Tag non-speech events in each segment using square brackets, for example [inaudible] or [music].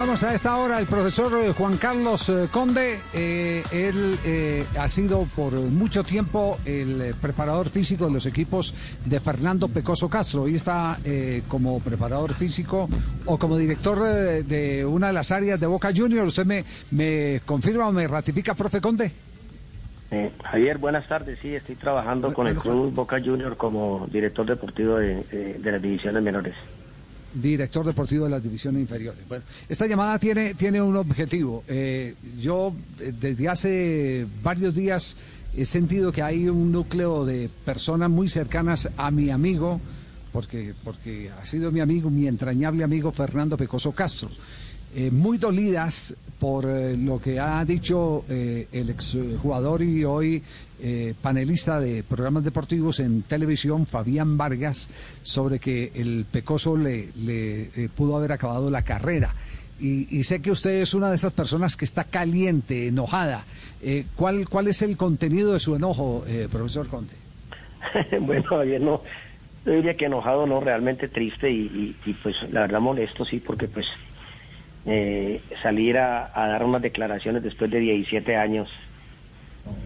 Vamos a esta hora el profesor eh, Juan Carlos eh, Conde. Eh, él eh, ha sido por mucho tiempo el preparador físico de los equipos de Fernando Pecoso Castro. Hoy está eh, como preparador físico o como director de una de las áreas de Boca Juniors. ¿Usted me, me confirma o me ratifica, profe Conde? Javier, buenas tardes. Sí, estoy trabajando con el Club Boca Junior como director deportivo de, de- de las divisiones menores. Director deportivo de las divisiones inferiores. Bueno, esta llamada tiene, tiene un objetivo. Eh, yo eh, desde hace varios días he sentido que hay un núcleo de personas muy cercanas a mi amigo, porque, porque ha sido mi amigo, mi entrañable amigo Fernando Pecoso Castro, eh, muy dolidas por eh, lo que ha dicho eh, el exjugador y hoy eh, panelista de programas deportivos en televisión, Fabián Vargas, sobre que el Pecoso le, le, pudo haber acabado la carrera. Y, sé que usted es una de esas personas que está caliente, enojada. ¿cuál, ¿Cuál es el contenido de su enojo, profesor Conte? [laughs] bueno, Javier, no, yo diría que enojado, no, realmente triste y, pues la verdad molesto, sí, porque pues eh, salir a, a dar unas declaraciones después de 17 años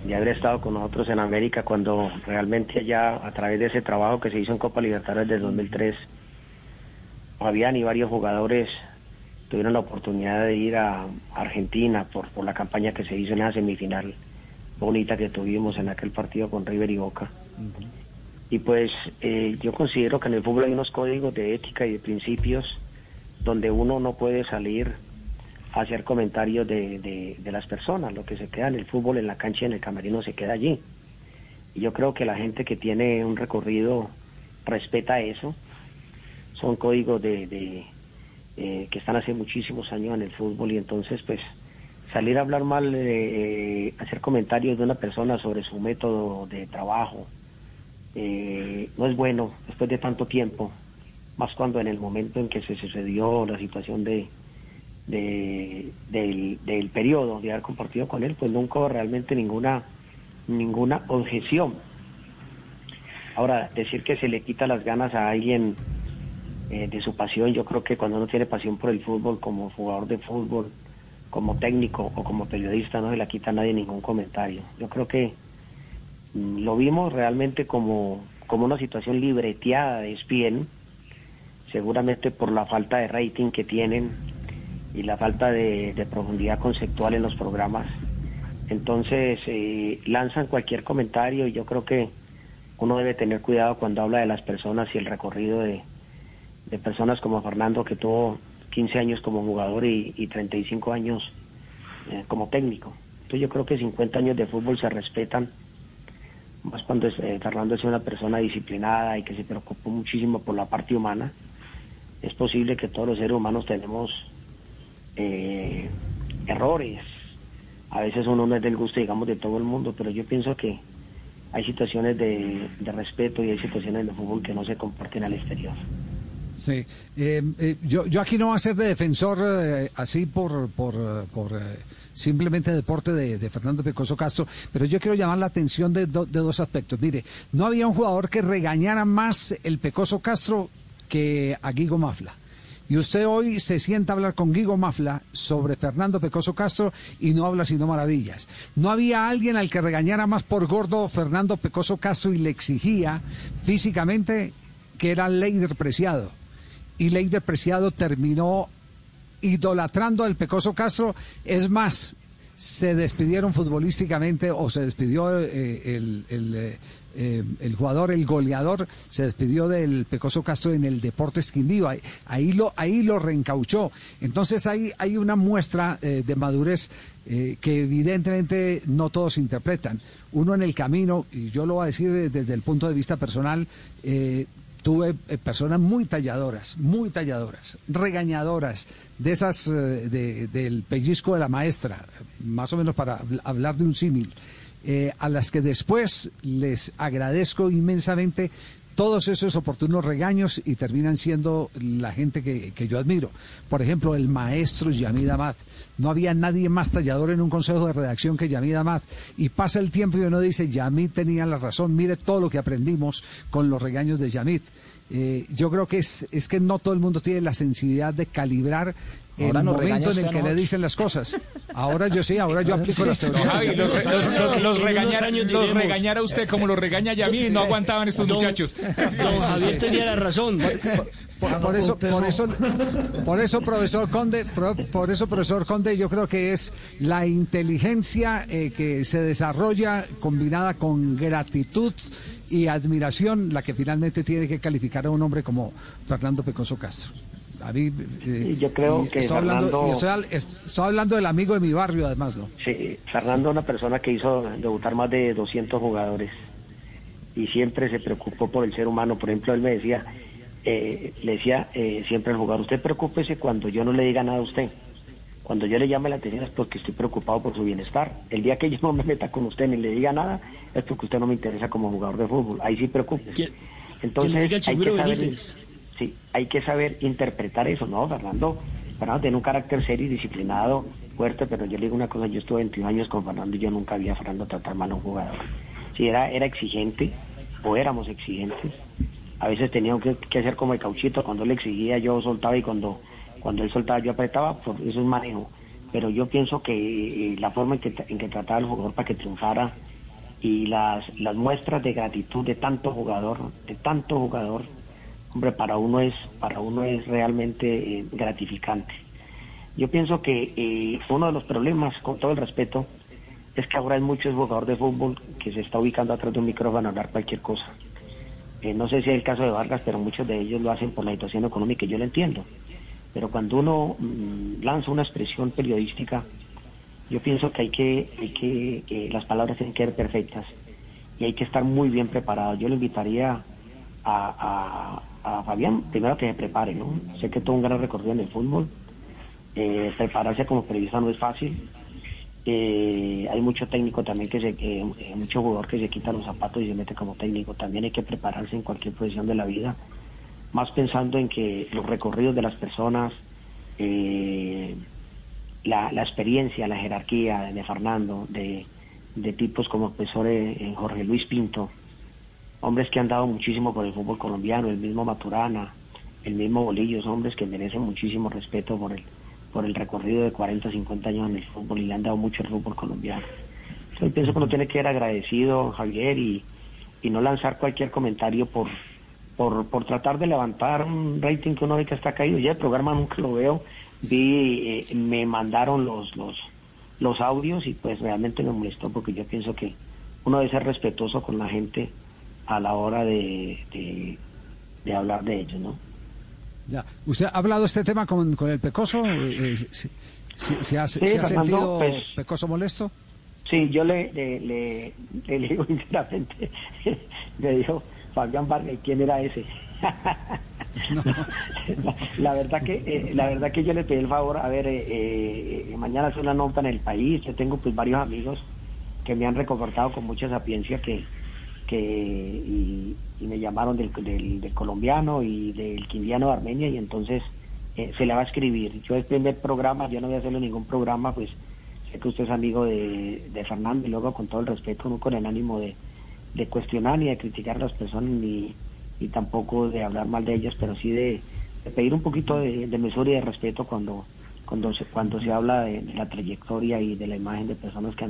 de haber estado con nosotros en América cuando realmente allá a través de ese trabajo que se hizo en Copa Libertadores del 2003 Fabián y varios jugadores tuvieron la oportunidad de ir a Argentina por, por la campaña que se hizo en esa semifinal bonita que tuvimos en aquel partido con River y Boca. Y pues eh, yo considero que en el fútbol hay unos códigos de ética y de principios donde uno no puede salir a hacer comentarios de, de, las personas. Lo que se queda en el fútbol, en la cancha y en el camerino se queda allí. Y yo creo que la gente que tiene un recorrido respeta eso. Son códigos de, de, eh, que están hace muchísimos años en el fútbol y entonces pues salir a hablar mal, eh, eh, hacer comentarios de una persona sobre su método de trabajo, eh, no es bueno después de tanto tiempo, más cuando en el momento en que se sucedió la situación de, de- del, del periodo de haber compartido con él, pues nunca hubo realmente ninguna ninguna objeción. Ahora, decir que se le quita las ganas a alguien eh, de su pasión, yo creo que cuando uno tiene pasión por el fútbol, como jugador de fútbol, como técnico o como periodista, no se la quita a nadie ningún comentario. Yo creo que mm, lo vimos realmente como, como una situación libreteada de ESPN, seguramente por la falta de rating que tienen y la falta de, profundidad conceptual en los programas. Entonces eh, lanzan cualquier comentario y yo creo que uno debe tener cuidado cuando habla de las personas y el recorrido de, de personas como Fernando que tuvo 15 años como jugador y, y 35 años eh, como técnico. Entonces yo creo que 50 años de fútbol se respetan, más cuando es, eh, Fernando es una persona disciplinada y que se preocupó muchísimo por la parte humana. Es posible que todos los seres humanos tenemos eh, errores. A veces uno no es del gusto, digamos, de todo el mundo, pero yo pienso que hay situaciones de, respeto y hay situaciones de fútbol que no se comparten al exterior. Sí, eh, eh, yo, yo aquí no voy a ser de defensor eh, así por, por, por eh, simplemente deporte de, Fernando Pecoso Castro, pero yo quiero llamar la atención de, de dos aspectos. Mire, no había un jugador que regañara más el Pecoso Castro que a Guigo Mafla. Y usted hoy se sienta a hablar con Guigo Mafla sobre Fernando Pecoso Castro y no habla sino maravillas. No había alguien al que regañara más por gordo Fernando Pecoso Castro y le exigía físicamente que era Leider Preciado. Y Leider Preciado terminó idolatrando al Pecoso Castro. Es más, se despidieron futbolísticamente o se despidió eh, el, eh, eh, el jugador, el goleador, se despidió del Pecoso Castro en el Deportes Quindío. Ahí, ahí lo, ahí lo reencauchó. Entonces hay, hay una muestra eh, de madurez eh, que evidentemente no todos interpretan. Uno en el camino, y yo lo voy a decir desde el punto de vista personal, tuve personas muy talladoras, muy talladoras, regañadoras, de esas de- del pellizco de la maestra, más o menos para habl- hablar de un símil, eh, a las que después les agradezco inmensamente todos esos oportunos regaños y terminan siendo la gente que, que yo admiro. Por ejemplo, el maestro Yamid Amad. No había nadie más tallador en un consejo de redacción que Yamid Amad. Y pasa el tiempo y uno dice, Yamid tenía la razón, mire todo lo que aprendimos con los regaños de Yamid. Eh, yo creo que es, es que no todo el mundo tiene la sensibilidad de calibrar Ahora regaña momento en el que a le dicen las cosas. Ahora yo sí, ahora yo aplico las teorías. Javi, los, los- los- los regañara usted como lo regaña Yamid, no aguantaban estos Don- muchachos. Don Javier tenía la razón. Por, por eso, por eso, por eso, profesor Conde, por eso, profesor Conde, yo creo que es la inteligencia eh, que se desarrolla combinada con gratitud y admiración la que finalmente tiene que calificar a un hombre como Fernando Pecoso Castro. A mí, eh, yo creo que estoy hablando, Fernando- estoy, al- estoy hablando del amigo de mi barrio, además, ¿no? Sí, Fernando es una persona que hizo debutar más de 200 jugadores y siempre se preocupó por el ser humano. Por ejemplo, él me decía, eh, le decía eh, siempre al jugador, usted preocúpese cuando yo no le diga nada a usted. Cuando yo le llame la atención es porque estoy preocupado por su bienestar. El día que yo [laughs] no me meta con usted ni le diga nada es porque usted no me interesa como jugador de fútbol. Ahí sí preocúpese. ¿Quién- Entonces, quién le diga el hay que saber, Benítez? Hay que saber interpretar eso, ¿no? Fernando, Fernando tiene un carácter serio y disciplinado, fuerte, pero yo le digo una cosa, yo estuve 21 años con Fernando y yo nunca vi a Fernando tratar mal a un jugador. Sí, era, era exigente, o éramos exigentes. A veces teníamos que, hacer como el cauchito, cuando él exigía yo soltaba y cuando, cuando él soltaba yo apretaba, pues eso es manejo. Pero yo pienso que eh, la forma en que, en que trataba al jugador para que triunfara y las, las muestras de gratitud de tanto jugador, de tanto jugador, hombre, para uno es, para uno es realmente eh, gratificante. Yo pienso que eh, uno de los problemas, con todo el respeto, es que ahora hay muchos jugadores de fútbol que se está ubicando atrás de un micrófono a hablar cualquier cosa. Eh, no sé si es el caso de Vargas, pero muchos de ellos lo hacen por la situación económica y yo lo entiendo. Pero cuando uno mm, lanza una expresión periodística, yo pienso que hay que, hay que, que las palabras tienen que ser perfectas y hay que estar muy bien preparado. Yo le invitaría a, a- Fabián, primero que se prepare, ¿no? Sé que tuvo un gran recorrido en el fútbol, eh, prepararse como periodista no es fácil. Eh, hay mucho técnico también que se, eh, mucho jugador que se quita los zapatos y se mete como técnico. También hay que prepararse en cualquier profesión de la vida, más pensando en que los recorridos de las personas, la, la experiencia, la jerarquía de Fernando, de, de tipos como el profesor Jorge Luis Pinto, hombres que han dado muchísimo por el fútbol colombiano, el mismo Maturana, el mismo Bolillo, son hombres que merecen muchísimo respeto por el, por el recorrido de 40, 50 años en el fútbol y le han dado mucho al fútbol colombiano. Yo pienso que uno tiene que ser agradecido, Javier, y, y no lanzar cualquier comentario por, por, por tratar de levantar un rating que uno ve que está caído. Ya el programa nunca lo veo, vi, eh, me mandaron los, los, los audios y pues realmente me molestó porque yo pienso que uno debe ser respetuoso con la gente a la hora de, de, de hablar de ellos, ¿no? Ya. ¿Usted ha hablado este tema con, con el Pecoso? Eh, ¿Se, se- se ha, Sí, se ha Fernando, sentido pues- Pecoso molesto? Sí, yo le, le, le, le digo [laughs] sinceramente, me dijo Fabián Vargas, ¿quién era ese? [laughs] la, la verdad que eh, la verdad que yo le pedí el favor, a ver, eh, eh, mañana hace una nota en el país, yo tengo pues varios amigos que me han reconfortado con mucha sapiencia que, que y, y me llamaron del, del, colombiano y del quindiano de Armenia y entonces eh, se le va a escribir. Yo el primer programa, yo no voy a hacerle ningún programa, pues sé que usted es amigo de, de Fernando y luego con todo el respeto, no con el ánimo de, de cuestionar ni de criticar a las personas ni, ni tampoco de hablar mal de ellas, pero sí de, pedir un poquito de, de mesura y de respeto cuando cuando se, cuando se habla de, de la trayectoria y de la imagen de personas que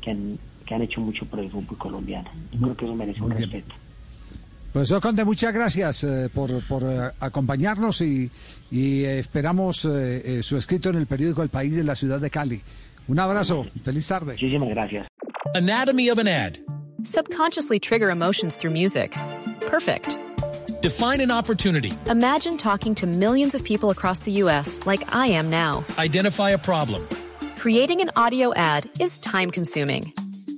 que han, que han hecho mucho por el fútbol colombiano. Yo creo que eso merece un respeto. Profesor Conde, muchas gracias eh, por, por eh, acompañarnos y, y, eh, esperamos eh, eh, su escrito en el periódico El País de la ciudad de Cali. Un abrazo, feliz tarde. Muchísimas gracias. Anatomy of an ad. Subconsciously trigger emotions through music. Perfect. Define an opportunity. Imagine talking to millions of people across the U.S. like I am now. Identify a problem. Creating an audio ad is time consuming.